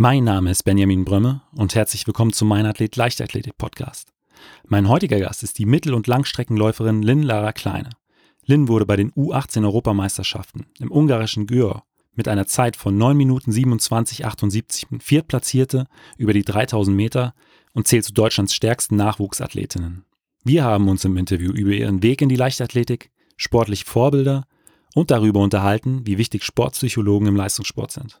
Mein Name ist Benjamin Brömme und herzlich willkommen zum Mein Athlet Leichtathletik Podcast. Mein heutiger Gast ist die Mittel- und Langstreckenläuferin Lynn Lara Kleine. Lynn wurde bei den U18 Europameisterschaften im ungarischen Győr mit einer Zeit von 9 Minuten 27,78 Viertplatzierte über die 3000 Meter und zählt zu Deutschlands stärksten Nachwuchsathletinnen. Wir haben uns im Interview über ihren Weg in die Leichtathletik, sportliche Vorbilder und darüber unterhalten, wie wichtig Sportpsychologen im Leistungssport sind.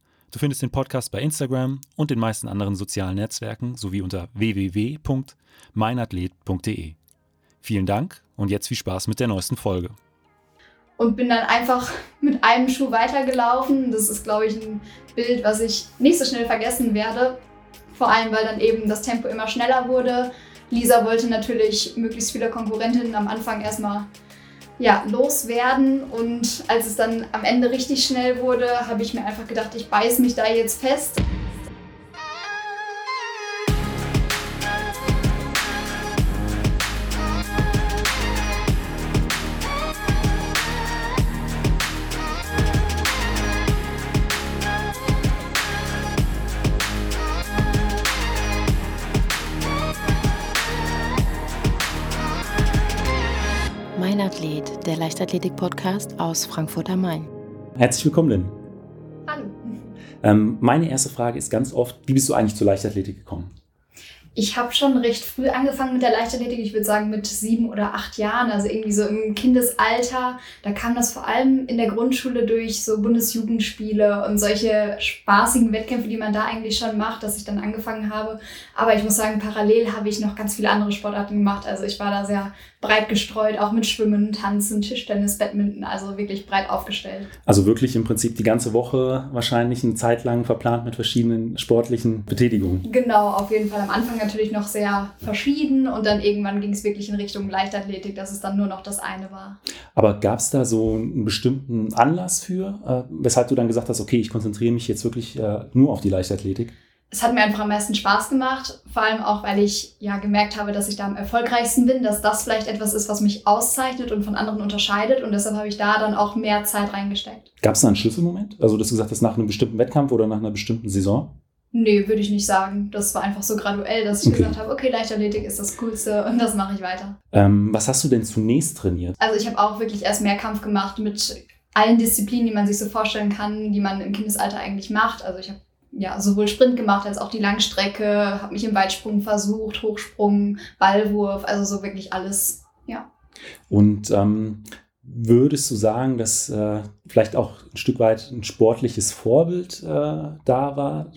Du findest den Podcast bei Instagram und den meisten anderen sozialen Netzwerken sowie unter www.meinathlet.de. Vielen Dank und jetzt viel Spaß mit der neuesten Folge. Und bin dann einfach mit einem Schuh weitergelaufen. Das ist, glaube ich, ein Bild, was ich nicht so schnell vergessen werde. Vor allem, weil dann eben das Tempo immer schneller wurde. Lisa wollte natürlich möglichst viele Konkurrentinnen am Anfang erstmal ja, loswerden. Und als es dann am Ende richtig schnell wurde, habe ich mir einfach gedacht, ich beiß mich da jetzt fest. Leichtathletik-Podcast aus Frankfurt am Main. Herzlich willkommen, Lynn. Hallo. Ähm, meine erste Frage ist ganz oft, wie bist du eigentlich zur Leichtathletik gekommen? Ich habe schon recht früh angefangen mit der Leichtathletik, ich würde sagen mit sieben oder acht Jahren, also irgendwie so im Kindesalter. Da kam das vor allem in der Grundschule durch so Bundesjugendspiele und solche spaßigen Wettkämpfe, die man da eigentlich schon macht, dass ich dann angefangen habe. Aber ich muss sagen, parallel habe ich noch ganz viele andere Sportarten gemacht. Also ich war da sehr breit gestreut, auch mit Schwimmen, Tanzen, Tischtennis, Badminton, also wirklich breit aufgestellt. Also wirklich im Prinzip die ganze Woche wahrscheinlich eine Zeit lang verplant mit verschiedenen sportlichen Betätigungen. Genau, auf jeden Fall. Am Anfang natürlich noch sehr verschieden und dann irgendwann ging es wirklich in Richtung Leichtathletik, dass es dann nur noch das eine war. Aber gab es da so einen bestimmten Anlass für, äh, weshalb du dann gesagt hast, okay, ich konzentriere mich jetzt wirklich äh, nur auf die Leichtathletik? es hat mir einfach am meisten Spaß gemacht, vor allem auch, weil ich ja gemerkt habe, dass ich da am erfolgreichsten bin, dass das vielleicht etwas ist, was mich auszeichnet und von anderen unterscheidet und deshalb habe ich da dann auch mehr Zeit reingesteckt. Gab es da einen Schlüsselmoment? Also, dass du gesagt hast, nach einem bestimmten Wettkampf oder nach einer bestimmten Saison? Nee, würde ich nicht sagen. Das war einfach so graduell, dass ich okay. gesagt habe, okay, Leichtathletik ist das Coolste und das mache ich weiter. Ähm, was hast du denn zunächst trainiert? Also ich habe auch wirklich erst Mehrkampf gemacht mit allen Disziplinen, die man sich so vorstellen kann, die man im Kindesalter eigentlich macht. Also ich habe ja, sowohl Sprint gemacht als auch die Langstrecke, habe mich im Weitsprung versucht, Hochsprung, Ballwurf, also so wirklich alles, ja. Und ähm, würdest du sagen, dass äh, vielleicht auch ein Stück weit ein sportliches Vorbild äh, da war,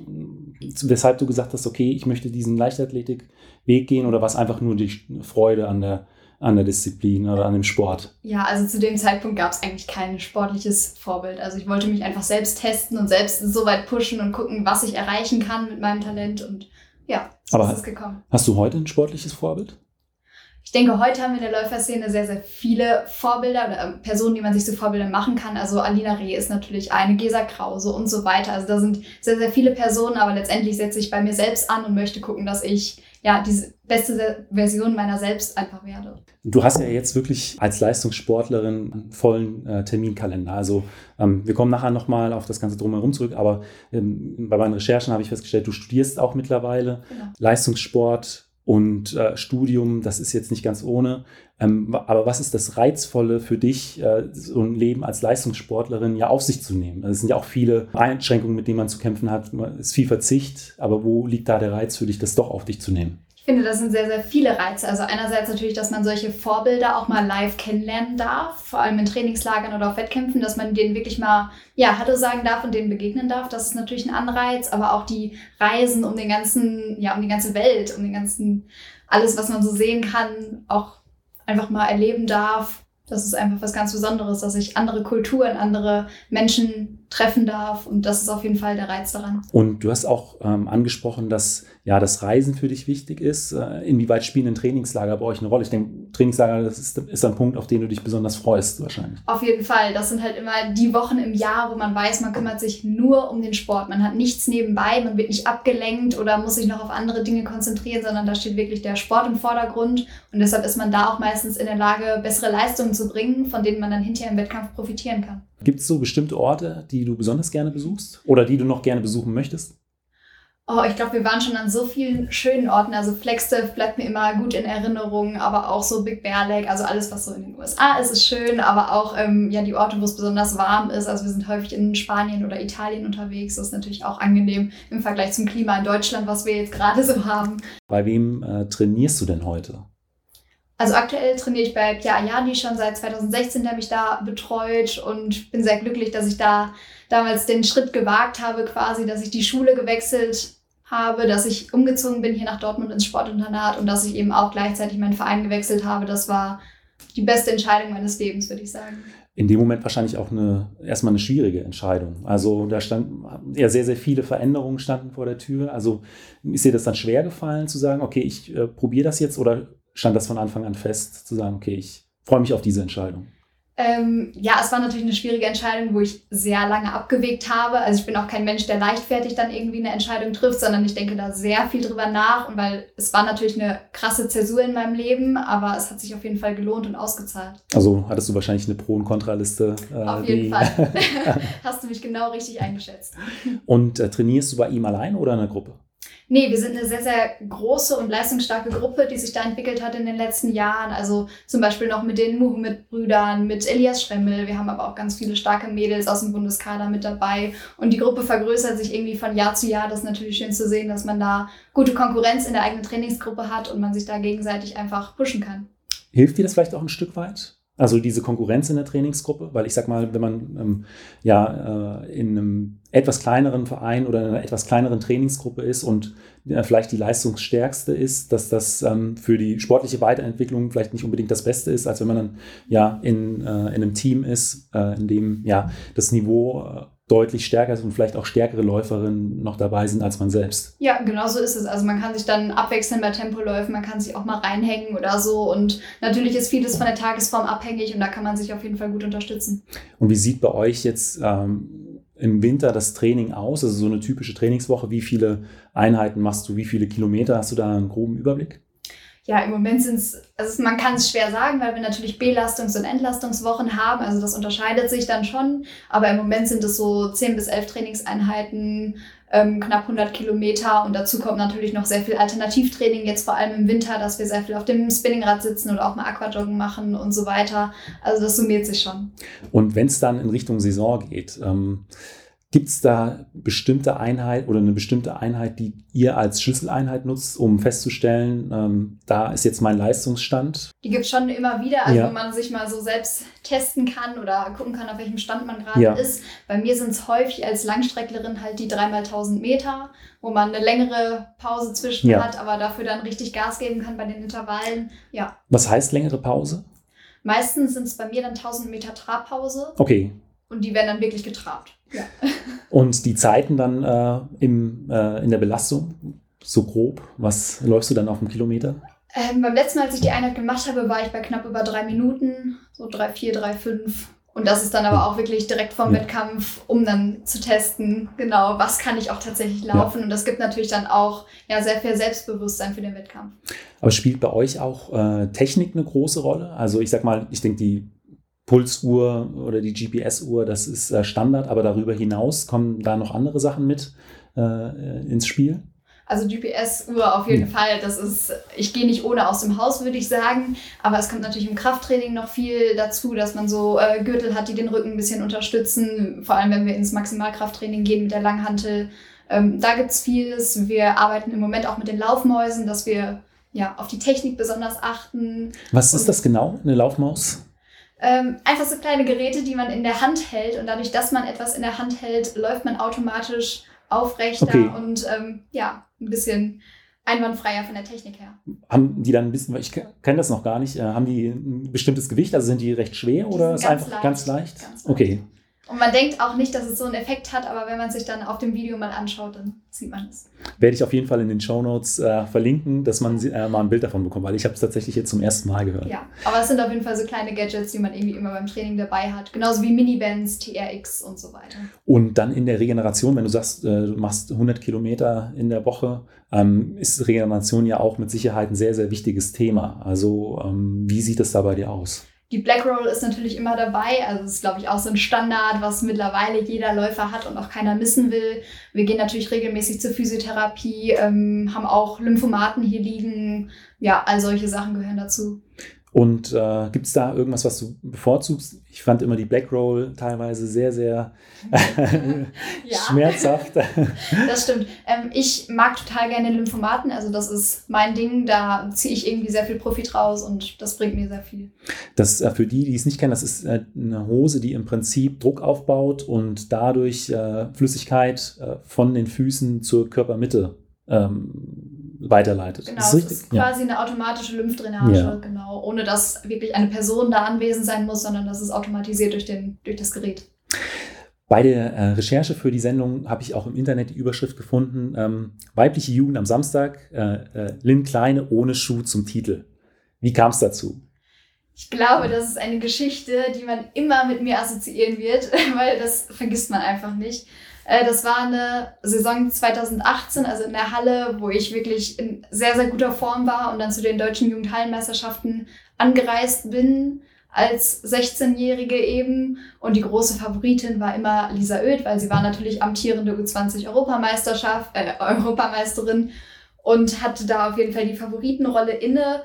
weshalb du gesagt hast, okay, ich möchte diesen Leichtathletikweg gehen oder was einfach nur die Freude an der an der Disziplin oder an dem Sport? Ja, also zu dem Zeitpunkt gab es eigentlich kein sportliches Vorbild. Also ich wollte mich einfach selbst testen und selbst so weit pushen und gucken, was ich erreichen kann mit meinem Talent und ja, so Aber ist es gekommen. Hast du heute ein sportliches Vorbild? Ich denke, heute haben wir in der Läuferszene sehr, sehr viele Vorbilder oder ähm, Personen, die man sich zu Vorbilder machen kann. Also Alina Reh ist natürlich eine, Gesa Krause und so weiter. Also da sind sehr, sehr viele Personen, aber letztendlich setze ich bei mir selbst an und möchte gucken, dass ich ja diese beste Version meiner selbst einfach werde. Du hast ja jetzt wirklich als Leistungssportlerin einen vollen äh, Terminkalender. Also ähm, wir kommen nachher nochmal auf das Ganze drumherum zurück, aber ähm, bei meinen Recherchen habe ich festgestellt, du studierst auch mittlerweile genau. Leistungssport und äh, Studium, das ist jetzt nicht ganz ohne. Ähm, aber was ist das Reizvolle für dich, äh, so ein Leben als Leistungssportlerin ja auf sich zu nehmen? Also es sind ja auch viele Einschränkungen, mit denen man zu kämpfen hat. Es ist viel Verzicht, aber wo liegt da der Reiz für dich, das doch auf dich zu nehmen? Ich finde, das sind sehr, sehr viele Reize. Also einerseits natürlich, dass man solche Vorbilder auch mal live kennenlernen darf, vor allem in Trainingslagern oder auf Wettkämpfen, dass man denen wirklich mal, ja, Hallo sagen darf und denen begegnen darf. Das ist natürlich ein Anreiz, aber auch die Reisen um den ganzen, ja, um die ganze Welt, um den ganzen, alles, was man so sehen kann, auch einfach mal erleben darf. Das ist einfach was ganz Besonderes, dass ich andere Kulturen, andere Menschen treffen darf. Und das ist auf jeden Fall der Reiz daran. Und du hast auch ähm, angesprochen, dass ja das Reisen für dich wichtig ist. Äh, inwieweit spielen ein Trainingslager bei euch eine Rolle? Ich denke, Trainingslager das ist, ist ein Punkt, auf den du dich besonders freust, wahrscheinlich. Auf jeden Fall. Das sind halt immer die Wochen im Jahr, wo man weiß, man kümmert sich nur um den Sport. Man hat nichts nebenbei, man wird nicht abgelenkt oder muss sich noch auf andere Dinge konzentrieren, sondern da steht wirklich der Sport im Vordergrund. Und deshalb ist man da auch meistens in der Lage, bessere Leistungen zu bringen, von denen man dann hinterher im Wettkampf profitieren kann. Gibt es so bestimmte Orte, die du besonders gerne besuchst oder die du noch gerne besuchen möchtest? Oh, ich glaube, wir waren schon an so vielen schönen Orten. Also Flagstaff bleibt mir immer gut in Erinnerung, aber auch so Big Bear Lake, also alles, was so in den USA ist, ist schön, aber auch ähm, ja, die Orte, wo es besonders warm ist. Also wir sind häufig in Spanien oder Italien unterwegs. Das ist natürlich auch angenehm im Vergleich zum Klima in Deutschland, was wir jetzt gerade so haben. Bei wem äh, trainierst du denn heute? Also aktuell trainiere ich bei Pia Ayani schon seit 2016, der mich da betreut und bin sehr glücklich, dass ich da damals den Schritt gewagt habe, quasi, dass ich die Schule gewechselt habe, dass ich umgezogen bin hier nach Dortmund ins Sportinternat und dass ich eben auch gleichzeitig meinen Verein gewechselt habe. Das war die beste Entscheidung meines Lebens, würde ich sagen. In dem Moment wahrscheinlich auch eine, erstmal eine schwierige Entscheidung. Also da standen ja sehr, sehr viele Veränderungen standen vor der Tür. Also ist dir das dann schwer gefallen zu sagen, okay, ich äh, probiere das jetzt oder stand das von Anfang an fest, zu sagen, okay, ich freue mich auf diese Entscheidung? Ähm, ja, es war natürlich eine schwierige Entscheidung, wo ich sehr lange abgewegt habe. Also ich bin auch kein Mensch, der leichtfertig dann irgendwie eine Entscheidung trifft, sondern ich denke da sehr viel drüber nach. Und weil es war natürlich eine krasse Zäsur in meinem Leben, aber es hat sich auf jeden Fall gelohnt und ausgezahlt. Also hattest du wahrscheinlich eine Pro- und Kontraliste. Äh, auf jeden Fall. Hast du mich genau richtig eingeschätzt. Und äh, trainierst du bei ihm allein oder in einer Gruppe? Nee, wir sind eine sehr, sehr große und leistungsstarke Gruppe, die sich da entwickelt hat in den letzten Jahren. Also zum Beispiel noch mit den Muhammad-Brüdern, mit Elias Schremmel. Wir haben aber auch ganz viele starke Mädels aus dem Bundeskader mit dabei. Und die Gruppe vergrößert sich irgendwie von Jahr zu Jahr. Das ist natürlich schön zu sehen, dass man da gute Konkurrenz in der eigenen Trainingsgruppe hat und man sich da gegenseitig einfach pushen kann. Hilft dir das vielleicht auch ein Stück weit? Also diese Konkurrenz in der Trainingsgruppe, weil ich sag mal, wenn man ähm, ja äh, in einem etwas kleineren Verein oder in einer etwas kleineren Trainingsgruppe ist und äh, vielleicht die leistungsstärkste ist, dass das ähm, für die sportliche Weiterentwicklung vielleicht nicht unbedingt das Beste ist, als wenn man dann ja in, äh, in einem Team ist, äh, in dem ja das Niveau äh, deutlich stärker ist und vielleicht auch stärkere Läuferinnen noch dabei sind als man selbst. Ja, genau so ist es. Also man kann sich dann abwechseln bei Tempoläufen, man kann sich auch mal reinhängen oder so und natürlich ist vieles von der Tagesform abhängig und da kann man sich auf jeden Fall gut unterstützen. Und wie sieht bei euch jetzt ähm, im Winter das Training aus? Also so eine typische Trainingswoche, wie viele Einheiten machst du, wie viele Kilometer hast du da einen groben Überblick? Ja, im Moment sind es, also man kann es schwer sagen, weil wir natürlich Belastungs- und Entlastungswochen haben. Also das unterscheidet sich dann schon. Aber im Moment sind es so 10 bis 11 Trainingseinheiten, ähm, knapp 100 Kilometer. Und dazu kommt natürlich noch sehr viel Alternativtraining, jetzt vor allem im Winter, dass wir sehr viel auf dem Spinningrad sitzen oder auch mal Aquajoggen machen und so weiter. Also das summiert sich schon. Und wenn es dann in Richtung Saison geht, ähm Gibt es da bestimmte Einheit oder eine bestimmte Einheit, die ihr als Schlüsseleinheit nutzt, um festzustellen, ähm, da ist jetzt mein Leistungsstand? Die gibt es schon immer wieder, also ja. wo man sich mal so selbst testen kann oder gucken kann, auf welchem Stand man gerade ja. ist. Bei mir sind es häufig als Langstrecklerin halt die 3x1000 Meter, wo man eine längere Pause zwischen ja. hat, aber dafür dann richtig Gas geben kann bei den Intervallen. Ja. Was heißt längere Pause? Meistens sind es bei mir dann 1000 Meter Trabpause. Okay. Und die werden dann wirklich getrabt. Ja. Und die Zeiten dann äh, im, äh, in der Belastung, so grob, was läufst du dann auf dem Kilometer? Ähm, beim letzten Mal, als ich die Einheit gemacht habe, war ich bei knapp über drei Minuten, so drei, vier, drei, fünf. Und das ist dann aber auch wirklich direkt vorm ja. Wettkampf, um dann zu testen, genau, was kann ich auch tatsächlich laufen. Ja. Und das gibt natürlich dann auch ja, sehr viel Selbstbewusstsein für den Wettkampf. Aber spielt bei euch auch äh, Technik eine große Rolle? Also ich sag mal, ich denke, die Pulsuhr oder die GPS-Uhr, das ist äh, Standard, aber darüber hinaus kommen da noch andere Sachen mit äh, ins Spiel? Also GPS-Uhr auf jeden ja. Fall. Das ist, ich gehe nicht ohne aus dem Haus, würde ich sagen. Aber es kommt natürlich im Krafttraining noch viel dazu, dass man so äh, Gürtel hat, die den Rücken ein bisschen unterstützen. Vor allem, wenn wir ins Maximalkrafttraining gehen mit der Langhantel. Ähm, da gibt es vieles. Wir arbeiten im Moment auch mit den Laufmäusen, dass wir ja, auf die Technik besonders achten. Was ist das genau, eine Laufmaus? Ähm, einfach so kleine Geräte, die man in der Hand hält und dadurch, dass man etwas in der Hand hält, läuft man automatisch aufrechter okay. und ähm, ja, ein bisschen einwandfreier von der Technik her. Haben die dann ein bisschen, ich kenne das noch gar nicht, äh, haben die ein bestimmtes Gewicht? Also sind die recht schwer Die oder ist einfach leicht, ganz leicht? ganz leicht. Okay. Und man denkt auch nicht, dass es so einen Effekt hat, aber wenn man sich dann auf dem Video mal anschaut, dann sieht man es. Werde ich auf jeden Fall in den Show Notes äh, verlinken, dass man äh, mal ein Bild davon bekommt, weil ich habe es tatsächlich jetzt zum ersten Mal gehört. Ja, aber es sind auf jeden Fall so kleine Gadgets, die man irgendwie immer beim Training dabei hat. Genauso wie Minibands, TRX und so weiter. Und dann in der Regeneration, wenn du sagst, äh, du machst 100 Kilometer in der Woche, ähm, ist Regeneration ja auch mit Sicherheit ein sehr, sehr wichtiges Thema. Also ähm, wie sieht es da bei dir aus? Die Black Roll ist natürlich immer dabei. Also es ist, glaube ich, auch so ein Standard, was mittlerweile jeder Läufer hat und auch keiner missen will. Wir gehen natürlich regelmäßig zur Physiotherapie, ähm, haben auch Lymphomaten hier liegen. Ja, all solche Sachen gehören dazu. Und äh, gibt es da irgendwas, was du bevorzugst? Ich fand immer die Black Roll teilweise sehr, sehr Ja. schmerzhaft. Das stimmt. Ähm, ich mag total gerne Lymphomaten. Also das ist mein Ding. Da ziehe ich irgendwie sehr viel Profit raus und das bringt mir sehr viel. Das äh, für die, die es nicht kennen, das ist äh, eine Hose, die im Prinzip Druck aufbaut und dadurch äh, Flüssigkeit äh, von den Füßen zur Körpermitte ähm, weiterleitet. Genau, ist es richtig? ist quasi eine automatische Lymphdrainage, Ja. genau, ohne dass wirklich eine Person da anwesend sein muss, sondern das ist automatisiert durch, den, durch das Gerät. Bei der äh, Recherche für die Sendung habe ich auch im Internet die Überschrift gefunden: ähm, Weibliche Jugend am Samstag, äh, äh, Lynn Kleine ohne Schuh zum Titel. Wie kam es dazu? Ich glaube, das ist eine Geschichte, die man immer mit mir assoziieren wird, weil das vergisst man einfach nicht. Äh, Das war eine Saison 2018, also in der Halle, wo ich wirklich in sehr, sehr guter Form war und dann zu den deutschen Jugendhallenmeisterschaften angereist bin als 16-Jährige eben. Und die große Favoritin war immer Lisa Oeth, weil sie war natürlich amtierende U20-Europameisterschaft, äh, Europameisterin und hatte da auf jeden Fall die Favoritenrolle inne.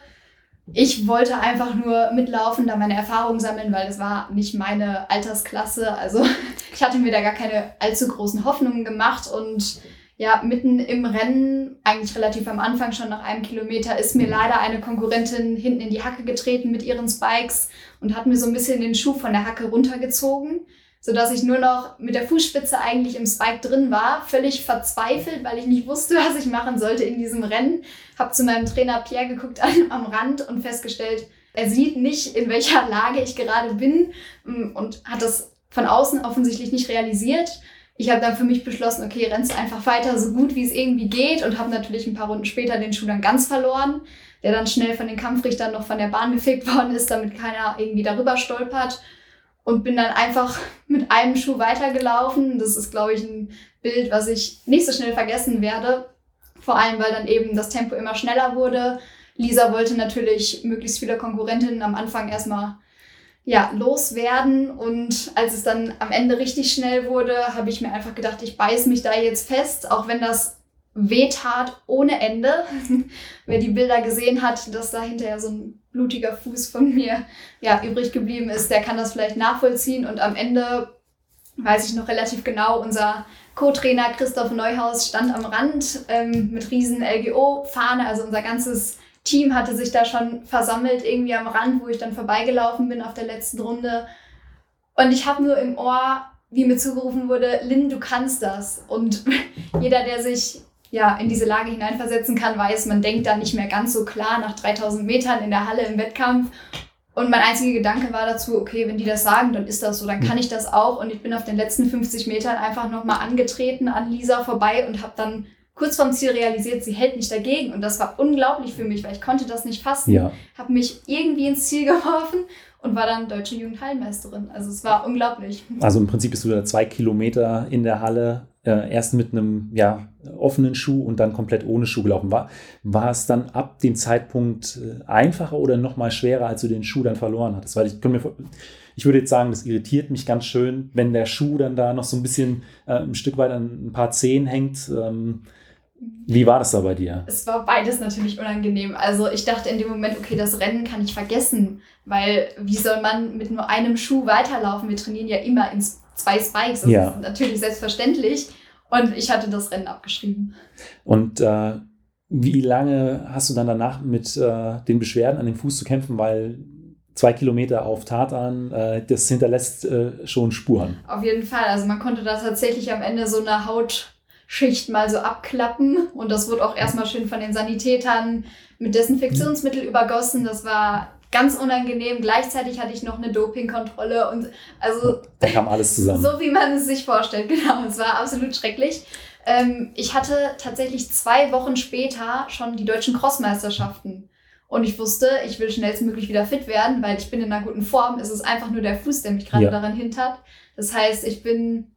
Ich wollte einfach nur mitlaufen, da meine Erfahrungen sammeln, weil es war nicht meine Altersklasse. Also ich hatte mir da gar keine allzu großen Hoffnungen gemacht und ja, mitten im Rennen, eigentlich relativ am Anfang schon nach einem Kilometer, ist mir leider eine Konkurrentin hinten in die Hacke getreten mit ihren Spikes und hat mir so ein bisschen den Schuh von der Hacke runtergezogen, sodass ich nur noch mit der Fußspitze eigentlich im Spike drin war, völlig verzweifelt, weil ich nicht wusste, was ich machen sollte in diesem Rennen. Hab zu meinem Trainer Pierre geguckt an, am Rand und festgestellt, er sieht nicht, in welcher Lage ich gerade bin mm, und hat das von außen offensichtlich nicht realisiert. Ich habe dann für mich beschlossen, okay, rennst einfach weiter, so gut wie es irgendwie geht und habe natürlich ein paar Runden später den Schuh dann ganz verloren, der dann schnell von den Kampfrichtern noch von der Bahn gefegt worden ist, damit keiner irgendwie darüber stolpert und bin dann einfach mit einem Schuh weitergelaufen. Das ist, glaube ich, ein Bild, was ich nicht so schnell vergessen werde. Vor allem, weil dann eben das Tempo immer schneller wurde. Lisa wollte natürlich möglichst viele Konkurrentinnen am Anfang erstmal ja, loswerden. Und als es dann am Ende richtig schnell wurde, habe ich mir einfach gedacht, ich beiß mich da jetzt fest, auch wenn das wehtat ohne Ende. Wer die Bilder gesehen hat, dass da hinterher so ein blutiger Fuß von mir ja, übrig geblieben ist, der kann das vielleicht nachvollziehen. Und am Ende weiß ich noch relativ genau, unser Co-Trainer Christoph Neuhaus stand am Rand ähm, mit riesen LGO-Fahne, also unser ganzes Team hatte sich da schon versammelt, irgendwie am Rand, wo ich dann vorbeigelaufen bin auf der letzten Runde. Und ich habe nur im Ohr, wie mir zugerufen wurde, Lynn, du kannst das. Und jeder, der sich ja in diese Lage hineinversetzen kann, weiß, man denkt da nicht mehr ganz so klar nach 3000 Metern in der Halle im Wettkampf. Und mein einziger Gedanke war dazu, okay, wenn die das sagen, dann ist das so, dann kann ich das auch. Und ich bin auf den letzten 50 Metern einfach nochmal angetreten an Lisa vorbei und habe dann kurz vorm Ziel realisiert, sie hält nicht dagegen. Und das war unglaublich für mich, weil ich konnte das nicht fassen. Ja. Habe mich irgendwie ins Ziel geworfen und war dann deutsche Jugendhallenmeisterin. Also es war unglaublich. Also im Prinzip bist du da zwei Kilometer in der Halle, äh, erst mit einem ja, offenen Schuh und dann komplett ohne Schuh gelaufen. War, war es dann ab dem Zeitpunkt äh, einfacher oder noch mal schwerer, als du den Schuh dann verloren hattest? Weil ich, mir, ich würde jetzt sagen, das irritiert mich ganz schön, wenn der Schuh dann da noch so ein bisschen äh, ein Stück weit an ein paar Zehen hängt. Ähm, wie war das da bei dir? Es war beides natürlich unangenehm. Also ich dachte in dem Moment, okay, das Rennen kann ich vergessen, weil wie soll man mit nur einem Schuh weiterlaufen? Wir trainieren ja immer in zwei Spikes. Das Ja. ist natürlich selbstverständlich. Und ich hatte das Rennen abgeschrieben. Und äh, wie lange hast du dann danach mit äh, den Beschwerden an dem Fuß zu kämpfen, weil zwei Kilometer auf Tartan, äh, das hinterlässt äh, schon Spuren. Auf jeden Fall. Also man konnte da tatsächlich am Ende so eine Schicht mal so abklappen. Und das wurde auch erstmal schön von den Sanitätern mit Desinfektionsmittel übergossen. Das war ganz unangenehm. Gleichzeitig hatte ich noch eine Dopingkontrolle und also. Da kam alles zusammen. So wie man es sich vorstellt, genau. Es war absolut schrecklich. Ähm, ich hatte tatsächlich zwei Wochen später schon die deutschen Crossmeisterschaften. Und ich wusste, ich will schnellstmöglich wieder fit werden, weil ich bin in einer guten Form. Es ist einfach nur der Fuß, der mich gerade ja. daran hindert. Das heißt, ich bin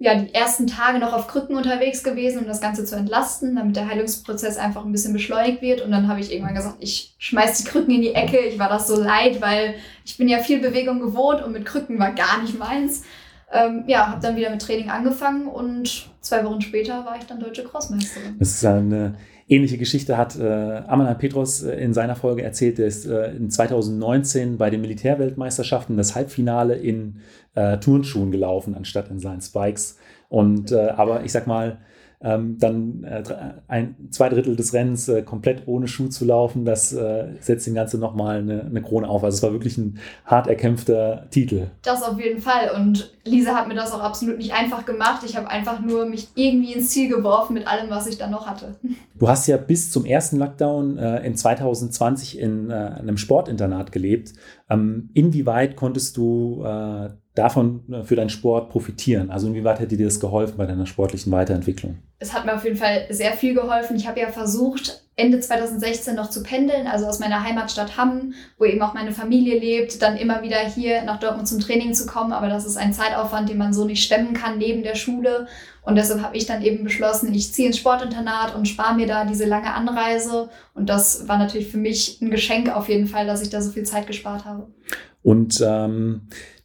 ja, die ersten Tage noch auf Krücken unterwegs gewesen, um das Ganze zu entlasten, damit der Heilungsprozess einfach ein bisschen beschleunigt wird. Und dann habe ich irgendwann gesagt, ich schmeiß die Krücken in die Ecke. Ich war das so leid, weil ich bin ja viel Bewegung gewohnt und mit Krücken war gar nicht meins. Ähm, ja, habe dann wieder mit Training angefangen und zwei Wochen später war ich dann deutsche Crossmeisterin. Das ist eine ähnliche Geschichte hat äh, Amalan Petros äh, in seiner Folge erzählt. Der ist äh, in 2019 bei den Militärweltmeisterschaften das Halbfinale in äh, Turnschuhen gelaufen, anstatt in seinen Spikes. Und äh, aber ich sag mal, ähm, dann äh, ein, zwei Drittel des Rennens äh, komplett ohne Schuh zu laufen, das äh, setzt dem Ganze nochmal eine, eine Krone auf. Also es war wirklich ein hart erkämpfter Titel. Das auf jeden Fall. Und Lisa hat mir das auch absolut nicht einfach gemacht. Ich habe einfach nur mich irgendwie ins Ziel geworfen mit allem, was ich dann noch hatte. Du hast ja bis zum ersten Lockdown äh, in 2020 in äh, einem Sportinternat gelebt. Ähm, inwieweit konntest du äh, davon äh, für deinen Sport profitieren? Also inwieweit hätte dir das geholfen bei deiner sportlichen Weiterentwicklung? Es hat mir auf jeden Fall sehr viel geholfen. Ich habe ja versucht, Ende 2016 noch zu pendeln, also aus meiner Heimatstadt Hamm, wo eben auch meine Familie lebt, dann immer wieder hier nach Dortmund zum Training zu kommen. Aber das ist ein Zeitaufwand, den man so nicht stemmen kann neben der Schule. Und deshalb habe ich dann eben beschlossen, ich ziehe ins Sportinternat und spare mir da diese lange Anreise. Und das war natürlich für mich ein Geschenk auf jeden Fall, dass ich da so viel Zeit gespart habe. Und ähm, äh,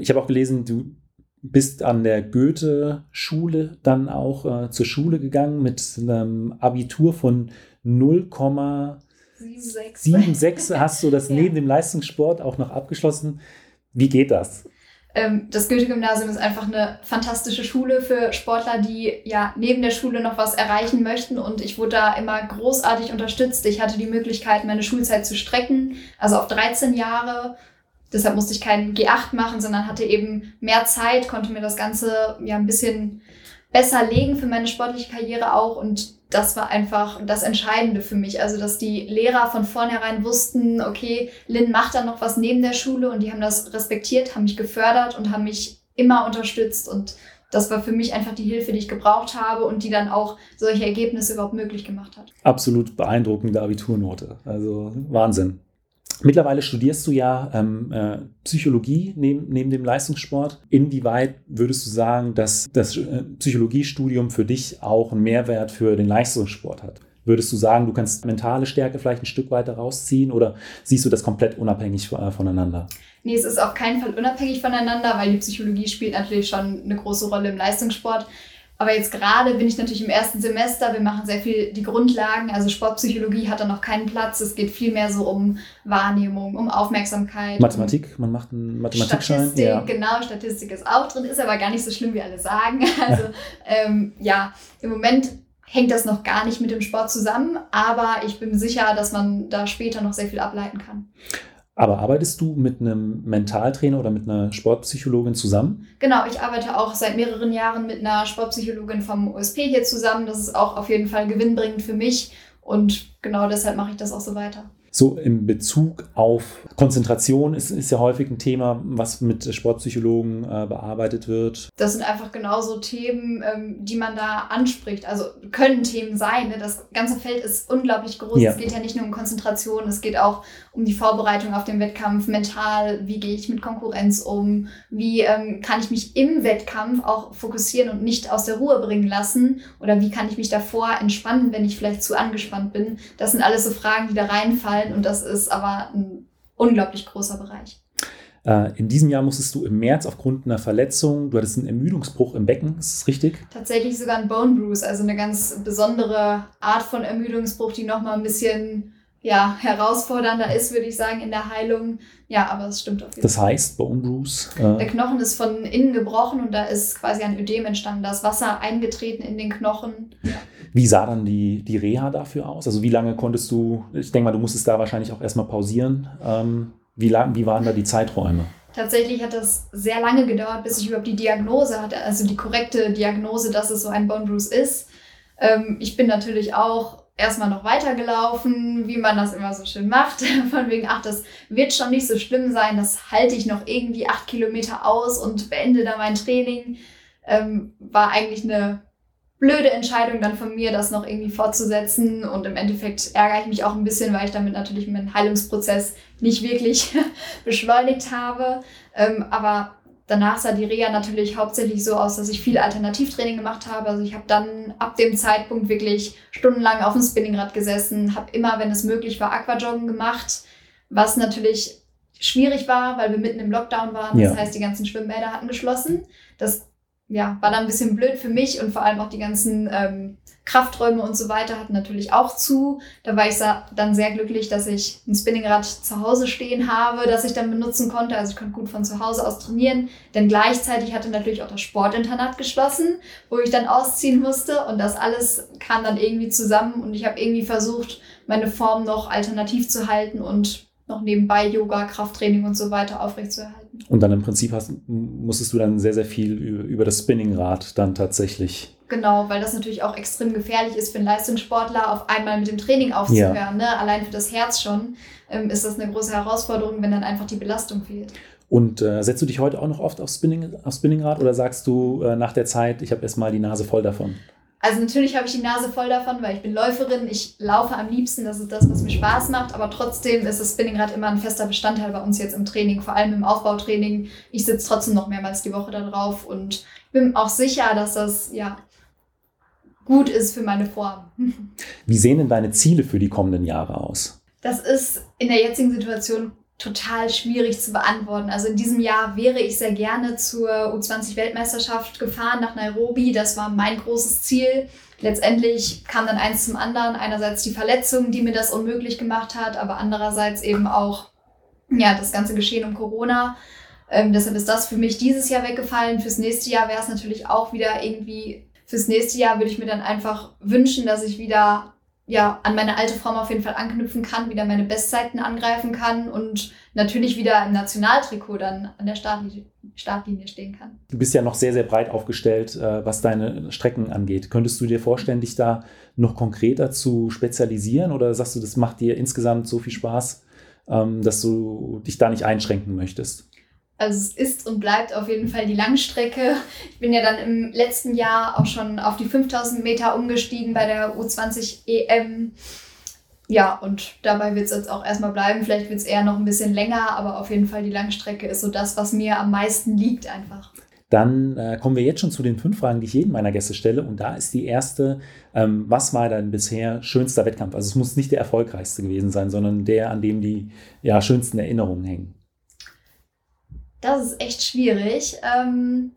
ich habe auch gelesen, du bist an der Goethe-Schule dann auch äh, zur Schule gegangen mit einem Abitur von 0,76. Hast du das ja. neben dem Leistungssport auch noch abgeschlossen? Wie geht das? Ähm, das Goethe-Gymnasium ist einfach eine fantastische Schule für Sportler, die ja neben der Schule noch was erreichen möchten. Und ich wurde da immer großartig unterstützt. Ich hatte die Möglichkeit, meine Schulzeit zu strecken, also auf 13 Jahre Deshalb musste ich keinen G8 machen, sondern hatte eben mehr Zeit, konnte mir das Ganze ja ein bisschen besser legen für meine sportliche Karriere auch. Und das war einfach das Entscheidende für mich. Also, dass die Lehrer von vornherein wussten, okay, Lynn macht da noch was neben der Schule und die haben das respektiert, haben mich gefördert und haben mich immer unterstützt. Und das war für mich einfach die Hilfe, die ich gebraucht habe und die dann auch solche Ergebnisse überhaupt möglich gemacht hat. Absolut beeindruckende Abiturnote. Also Wahnsinn. Mittlerweile studierst du ja ähm, äh, Psychologie neben, neben dem Leistungssport. Inwieweit würdest du sagen, dass das äh, Psychologiestudium für dich auch einen Mehrwert für den Leistungssport hat? Würdest du sagen, du kannst mentale Stärke vielleicht ein Stück weiter rausziehen oder siehst du das komplett unabhängig äh, voneinander? Nee, es ist auf keinen Fall unabhängig voneinander, weil die Psychologie spielt natürlich schon eine große Rolle im Leistungssport. Aber jetzt gerade bin ich natürlich im ersten Semester. Wir machen sehr viel die Grundlagen. Also Sportpsychologie hat da noch keinen Platz. Es geht viel mehr so um Wahrnehmung, um Aufmerksamkeit. Mathematik, man macht einen Mathematikschein. Statistik, ja. genau. Statistik ist auch drin, ist aber gar nicht so schlimm, wie alle sagen. Also ähm, ja, im Moment hängt das noch gar nicht mit dem Sport zusammen, aber ich bin sicher, dass man da später noch sehr viel ableiten kann. Aber arbeitest du mit einem Mentaltrainer oder mit einer Sportpsychologin zusammen? Genau, ich arbeite auch seit mehreren Jahren mit einer Sportpsychologin vom OSP hier zusammen. Das ist auch auf jeden Fall gewinnbringend für mich und genau deshalb mache ich das auch so weiter. So in Bezug auf Konzentration ist, ist ja häufig ein Thema, was mit Sportpsychologen äh, bearbeitet wird. Das sind einfach genauso Themen, ähm, die man da anspricht. Also können Themen sein. Ne? Das ganze Feld ist unglaublich groß. Ja. Es geht ja nicht nur um Konzentration, es geht auch um die Vorbereitung auf den Wettkampf, mental, wie gehe ich mit Konkurrenz um, wie ähm, kann ich mich im Wettkampf auch fokussieren und nicht aus der Ruhe bringen lassen oder wie kann ich mich davor entspannen, wenn ich vielleicht zu angespannt bin. Das sind alles so Fragen, die da reinfallen fallen und das ist aber ein unglaublich großer Bereich. Äh, in diesem Jahr musstest du im März aufgrund einer Verletzung, du hattest einen Ermüdungsbruch im Becken, ist das richtig? Tatsächlich sogar ein Bone Bruise, also eine ganz besondere Art von Ermüdungsbruch, die nochmal ein bisschen ja, herausfordernder ist, würde ich sagen, in der Heilung. Ja, aber es stimmt auf jeden Fall. Das heißt, Bone Bruise? Äh der Knochen ist von innen gebrochen und da ist quasi ein Ödem entstanden. Da ist Wasser eingetreten in den Knochen. Ja. Wie sah dann die, die Reha dafür aus? Also wie lange konntest du, ich denke mal, du musstest da wahrscheinlich auch erstmal pausieren. Ähm, wie, lang, wie waren da die Zeiträume? Tatsächlich hat das sehr lange gedauert, bis ich überhaupt die Diagnose hatte, also die korrekte Diagnose, dass es so ein Bone Bruise ist. Ähm, ich bin natürlich auch erstmal noch weitergelaufen, wie man das immer so schön macht. Von wegen, ach, das wird schon nicht so schlimm sein, das halte ich noch irgendwie acht Kilometer aus und beende da mein Training. Ähm, war eigentlich eine blöde Entscheidung dann von mir, das noch irgendwie fortzusetzen. Und im Endeffekt ärgere ich mich auch ein bisschen, weil ich damit natürlich meinen Heilungsprozess nicht wirklich beschleunigt habe. Ähm, aber danach sah die Reha natürlich hauptsächlich so aus, dass ich viel Alternativtraining gemacht habe. Also ich habe dann ab dem Zeitpunkt wirklich stundenlang auf dem Spinningrad gesessen, habe immer, wenn es möglich war, Aquajoggen gemacht, was natürlich schwierig war, weil wir mitten im Lockdown waren. Das ja. heißt, die ganzen Schwimmbäder hatten geschlossen. Das ja, war dann ein bisschen blöd für mich und vor allem auch die ganzen ähm, Krafträume und so weiter hatten natürlich auch zu. Da war ich dann sehr glücklich, dass ich ein Spinningrad zu Hause stehen habe, das ich dann benutzen konnte. Also ich konnte gut von zu Hause aus trainieren. Denn gleichzeitig hatte natürlich auch das Sportinternat geschlossen, wo ich dann ausziehen musste. Und das alles kam dann irgendwie zusammen und ich habe irgendwie versucht, meine Form noch alternativ zu halten und noch nebenbei Yoga, Krafttraining und so weiter aufrechtzuerhalten. Und dann im Prinzip hast, musstest du dann sehr, sehr viel über das Spinningrad dann tatsächlich. Genau, weil das natürlich auch extrem gefährlich ist für einen Leistungssportler, auf einmal mit dem Training aufzuhören. Ja. Ne? Allein für das Herz schon ähm, ist das eine große Herausforderung, wenn dann einfach die Belastung fehlt. Und äh, setzt du dich heute auch noch oft auf, Spinning, auf Spinningrad oder sagst du äh, nach der Zeit, ich habe erstmal die Nase voll davon? Also natürlich habe ich die Nase voll davon, weil ich bin Läuferin, ich laufe am liebsten, das ist das, was mir Spaß macht, aber trotzdem ist das Spinningrad immer ein fester Bestandteil bei uns jetzt im Training, vor allem im Aufbautraining. Ich sitze trotzdem noch mehrmals die Woche da drauf und bin auch sicher, dass das ja gut ist für meine Form. Wie sehen denn deine Ziele für die kommenden Jahre aus? Das ist in der jetzigen Situation total schwierig zu beantworten. Also in diesem Jahr wäre ich sehr gerne zur U20-Weltmeisterschaft gefahren nach Nairobi. Das war mein großes Ziel. Letztendlich kam dann eins zum anderen. Einerseits die Verletzung, die mir das unmöglich gemacht hat, aber andererseits eben auch ja, das ganze Geschehen um Corona. Ähm, deshalb ist das für mich dieses Jahr weggefallen. Fürs nächste Jahr wäre es natürlich auch wieder irgendwie, fürs nächste Jahr würde ich mir dann einfach wünschen, dass ich wieder ja, an meine alte Form auf jeden Fall anknüpfen kann, wieder meine Bestzeiten angreifen kann und natürlich wieder im Nationaltrikot dann an der Startlinie, Startlinie stehen kann. Du bist ja noch sehr, sehr breit aufgestellt, äh, was deine Strecken angeht. Könntest du dir vorstellen, dich da noch konkreter zu spezialisieren oder sagst du, das macht dir insgesamt so viel Spaß, ähm, dass du dich da nicht einschränken möchtest? Also es ist und bleibt auf jeden Fall die Langstrecke. Ich bin ja dann im letzten Jahr auch schon auf die 5000 Meter umgestiegen bei der U20 EM. Ja, und dabei wird es jetzt auch erstmal bleiben. Vielleicht wird es eher noch ein bisschen länger, aber auf jeden Fall die Langstrecke ist so das, was mir am meisten liegt einfach. Dann äh, kommen wir jetzt schon zu den fünf Fragen, die ich jedem meiner Gäste stelle. Und da ist die erste, ähm, was war dein bisher schönster Wettkampf? Also es muss nicht der erfolgreichste gewesen sein, sondern der, an dem die ja, schönsten Erinnerungen hängen. Das ist echt schwierig. Ähm,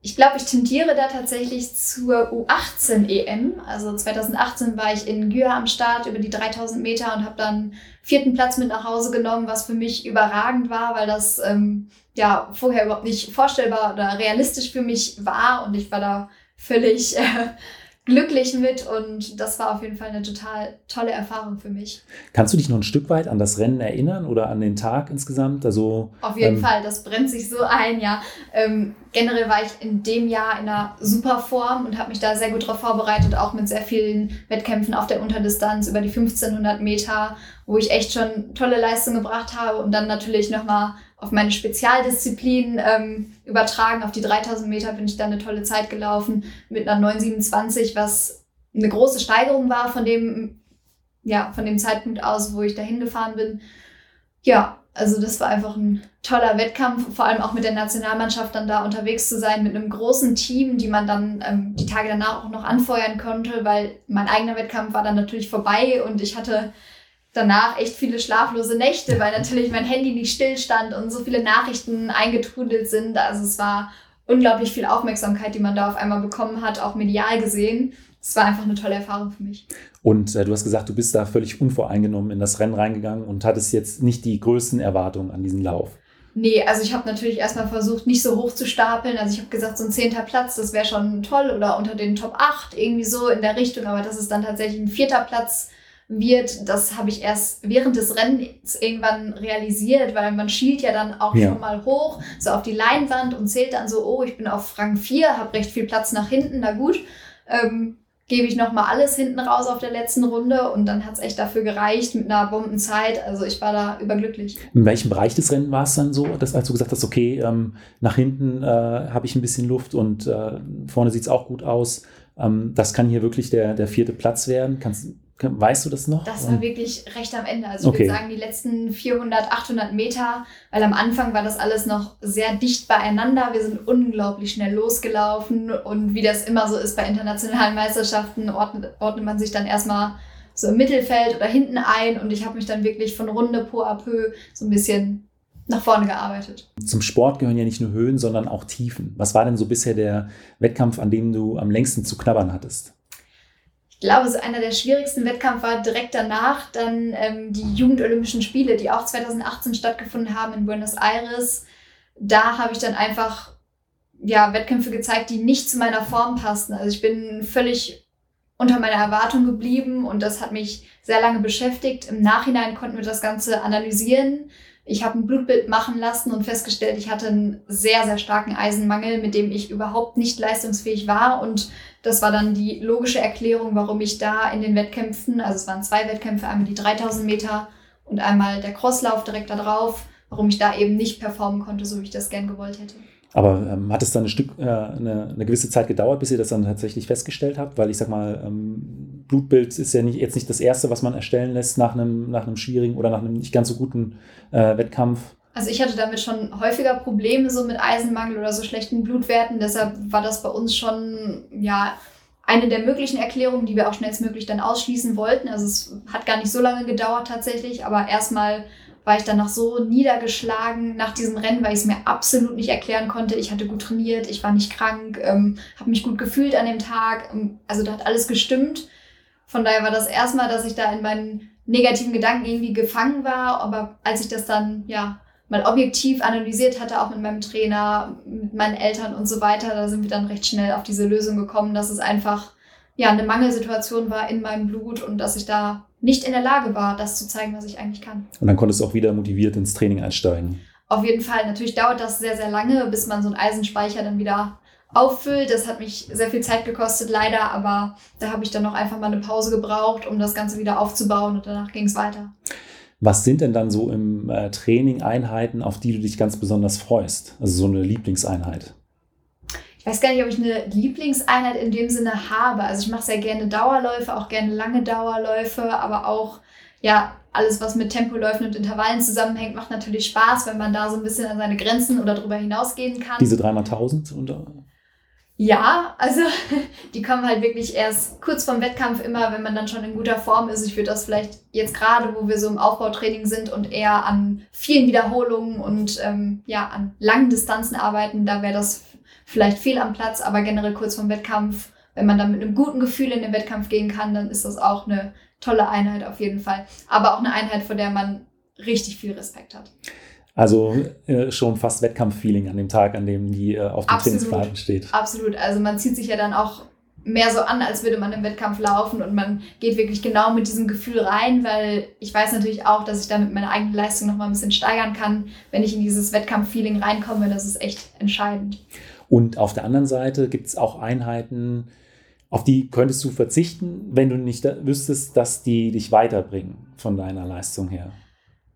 ich glaube, ich tendiere da tatsächlich zur U18 EM. Also 2018 war ich in Györ am Start über die 3000 Meter und habe dann vierten Platz mit nach Hause genommen, was für mich überragend war, weil das ähm, ja vorher überhaupt nicht vorstellbar oder realistisch für mich war und ich war da völlig äh, glücklich mit und das war auf jeden Fall eine total tolle Erfahrung für mich. Kannst du dich noch ein Stück weit an das Rennen erinnern oder an den Tag insgesamt? Also, auf jeden ähm, Fall, das brennt sich so ein, ja. Ähm, generell war ich in dem Jahr in einer super Form und habe mich da sehr gut darauf vorbereitet, auch mit sehr vielen Wettkämpfen auf der Unterdistanz über die 1500 Meter, wo ich echt schon tolle Leistungen gebracht habe und dann natürlich nochmal auf meine Spezialdisziplin ähm, übertragen. Auf die 3000 Meter bin ich dann eine tolle Zeit gelaufen mit einer 927, was eine große Steigerung war von dem, ja, von dem Zeitpunkt aus, wo ich dahin gefahren bin. Ja, also das war einfach ein toller Wettkampf, vor allem auch mit der Nationalmannschaft dann da unterwegs zu sein, mit einem großen Team, die man dann ähm, die Tage danach auch noch anfeuern konnte, weil mein eigener Wettkampf war dann natürlich vorbei und ich hatte danach echt viele schlaflose Nächte, weil natürlich mein Handy nicht stillstand und so viele Nachrichten eingetrudelt sind. Also es war unglaublich viel Aufmerksamkeit, die man da auf einmal bekommen hat, auch medial gesehen. Es war einfach eine tolle Erfahrung für mich. Und äh, du hast gesagt, du bist da völlig unvoreingenommen in das Rennen reingegangen und hattest jetzt nicht die größten Erwartungen an diesen Lauf. Nee, also ich habe natürlich erstmal versucht, nicht so hoch zu stapeln. Also ich habe gesagt, so ein zehnter Platz, das wäre schon toll oder unter den Top 8, irgendwie so in der Richtung. Aber dass es dann tatsächlich ein vierter Platz wird, das habe ich erst während des Rennens irgendwann realisiert, weil man schielt ja dann auch ja. schon mal hoch, so auf die Leinwand und zählt dann so, oh, ich bin auf Rang 4, habe recht viel Platz nach hinten, na gut. Ähm, gebe ich nochmal alles hinten raus auf der letzten Runde und dann hat es echt dafür gereicht mit einer Bombenzeit. Also ich war da überglücklich. In welchem Bereich des Rennens war es dann so, dass als du gesagt hast, okay, ähm, nach hinten äh, habe ich ein bisschen Luft und äh, vorne sieht es auch gut aus. Ähm, das kann hier wirklich der, der vierte Platz werden. Kannst, Weißt du das noch? Das war wirklich recht am Ende. Also ich okay. würde sagen, die letzten 400, 800 Meter, weil am Anfang war das alles noch sehr dicht beieinander. Wir sind unglaublich schnell losgelaufen und wie das immer so ist bei internationalen Meisterschaften, ordnet, ordnet man sich dann erstmal so im Mittelfeld oder hinten ein und ich habe mich dann wirklich von Runde po à peu so ein bisschen nach vorne gearbeitet. Zum Sport gehören ja nicht nur Höhen, sondern auch Tiefen. Was war denn so bisher der Wettkampf, an dem du am längsten zu knabbern hattest? Ich glaube, so einer der schwierigsten Wettkämpfe war direkt danach dann ähm, die Jugendolympischen Spiele, die auch 2018 stattgefunden haben in Buenos Aires. Da habe ich dann einfach ja, Wettkämpfe gezeigt, die nicht zu meiner Form passten. Also ich bin völlig unter meiner Erwartung geblieben und das hat mich sehr lange beschäftigt. Im Nachhinein konnten wir das Ganze analysieren. Ich habe ein Blutbild machen lassen und festgestellt, ich hatte einen sehr, sehr starken Eisenmangel, mit dem ich überhaupt nicht leistungsfähig war. Und das war dann die logische Erklärung, warum ich da in den Wettkämpfen, also es waren zwei Wettkämpfe, einmal die 3000 Meter und einmal der Crosslauf direkt da drauf, warum ich da eben nicht performen konnte, so wie ich das gern gewollt hätte. Aber ähm, hat es dann ein Stück, äh, eine, eine, gewisse Zeit gedauert, bis ihr das dann tatsächlich festgestellt habt? Weil ich sag mal, ähm, Blutbild ist ja nicht, jetzt nicht das erste, was man erstellen lässt nach einem, nach einem schwierigen oder nach einem nicht ganz so guten äh, Wettkampf. Also ich hatte damit schon häufiger Probleme so mit Eisenmangel oder so schlechten Blutwerten. Deshalb war das bei uns schon ja eine der möglichen Erklärungen, die wir auch schnellstmöglich dann ausschließen wollten. Also es hat gar nicht so lange gedauert tatsächlich, aber erstmal war ich dann noch so niedergeschlagen nach diesem Rennen, weil ich es mir absolut nicht erklären konnte. Ich hatte gut trainiert, ich war nicht krank, ähm, habe mich gut gefühlt an dem Tag. Ähm, also da hat alles gestimmt. Von daher war das erstmal, dass ich da in meinen negativen Gedanken irgendwie gefangen war. Aber als ich das dann ja mal objektiv analysiert hatte, auch mit meinem Trainer, mit meinen Eltern und so weiter, da sind wir dann recht schnell auf diese Lösung gekommen, dass es einfach ja eine Mangelsituation war in meinem Blut und dass ich da nicht in der Lage war, das zu zeigen, was ich eigentlich kann. Und dann konntest du auch wieder motiviert ins Training einsteigen. Auf jeden Fall. Natürlich dauert das sehr, sehr lange, bis man so einen Eisenspeicher dann wieder auffüllt. Das hat mich sehr viel Zeit gekostet, leider, aber da habe ich dann noch einfach mal eine Pause gebraucht, um das Ganze wieder aufzubauen und danach ging es weiter. Was sind denn dann so im äh, Training Einheiten, auf die du dich ganz besonders freust? Also so eine Lieblingseinheit? Ich weiß gar nicht, ob ich eine Lieblingseinheit in dem Sinne habe. Also ich mache sehr gerne Dauerläufe, auch gerne lange Dauerläufe, aber auch ja alles, was mit Tempoläufen und Intervallen zusammenhängt, macht natürlich Spaß, wenn man da so ein bisschen an seine Grenzen oder darüber hinausgehen kann. Diese dreimal tausend und ja, also die kommen halt wirklich erst kurz vorm Wettkampf immer, wenn man dann schon in guter Form ist. Ich würde das vielleicht jetzt gerade, wo wir so im Aufbautraining sind und eher an vielen Wiederholungen und ähm, ja, an langen Distanzen arbeiten, da wäre das vielleicht fehl am Platz, aber generell kurz vorm Wettkampf, wenn man dann mit einem guten Gefühl in den Wettkampf gehen kann, dann ist das auch eine tolle Einheit auf jeden Fall. Aber auch eine Einheit, vor der man richtig viel Respekt hat. Also äh, schon fast Wettkampffeeling an dem Tag, an dem die äh, auf dem Trainingsplan steht. Absolut. Also man zieht sich ja dann auch mehr so an, als würde man im Wettkampf laufen und man geht wirklich genau mit diesem Gefühl rein, weil ich weiß natürlich auch, dass ich damit meine eigene Leistung noch mal ein bisschen steigern kann, wenn ich in dieses Wettkampffeeling reinkomme. Das ist echt entscheidend. Und auf der anderen Seite gibt es auch Einheiten, auf die könntest du verzichten, wenn du nicht wüsstest, dass die dich weiterbringen von deiner Leistung her.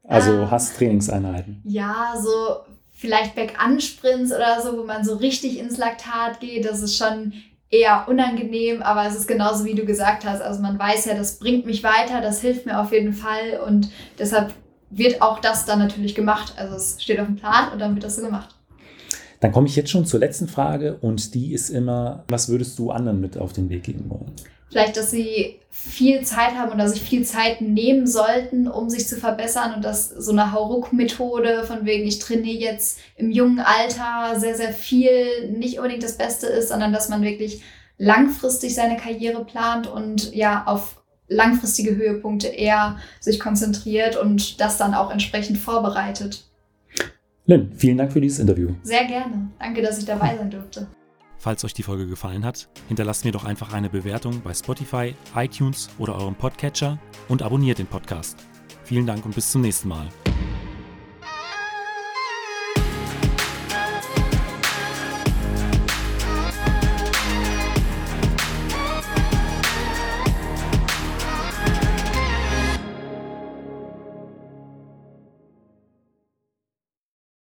Also ähm, hast Trainingseinheiten. Ja, so vielleicht Back-An-Sprints oder so, wo man so richtig ins Laktat geht. Das ist schon eher unangenehm, aber es ist genauso wie du gesagt hast. Also man weiß ja, das bringt mich weiter, das hilft mir auf jeden Fall und deshalb wird auch das dann natürlich gemacht. Also es steht auf dem Plan und dann wird das so gemacht. Dann komme ich jetzt schon zur letzten Frage und die ist immer, was würdest du anderen mit auf den Weg geben wollen? vielleicht, dass sie viel Zeit haben oder sich viel Zeit nehmen sollten, um sich zu verbessern und dass so eine Hauruck-Methode von wegen, ich trainiere jetzt im jungen Alter sehr, sehr viel, nicht unbedingt das Beste ist, sondern dass man wirklich langfristig seine Karriere plant und ja auf langfristige Höhepunkte eher sich konzentriert und das dann auch entsprechend vorbereitet. Lynn, vielen Dank für dieses Interview. Sehr gerne. Danke, dass ich dabei sein durfte. Falls euch die Folge gefallen hat, hinterlasst mir doch einfach eine Bewertung bei Spotify, iTunes oder eurem Podcatcher und abonniert den Podcast. Vielen Dank und bis zum nächsten Mal.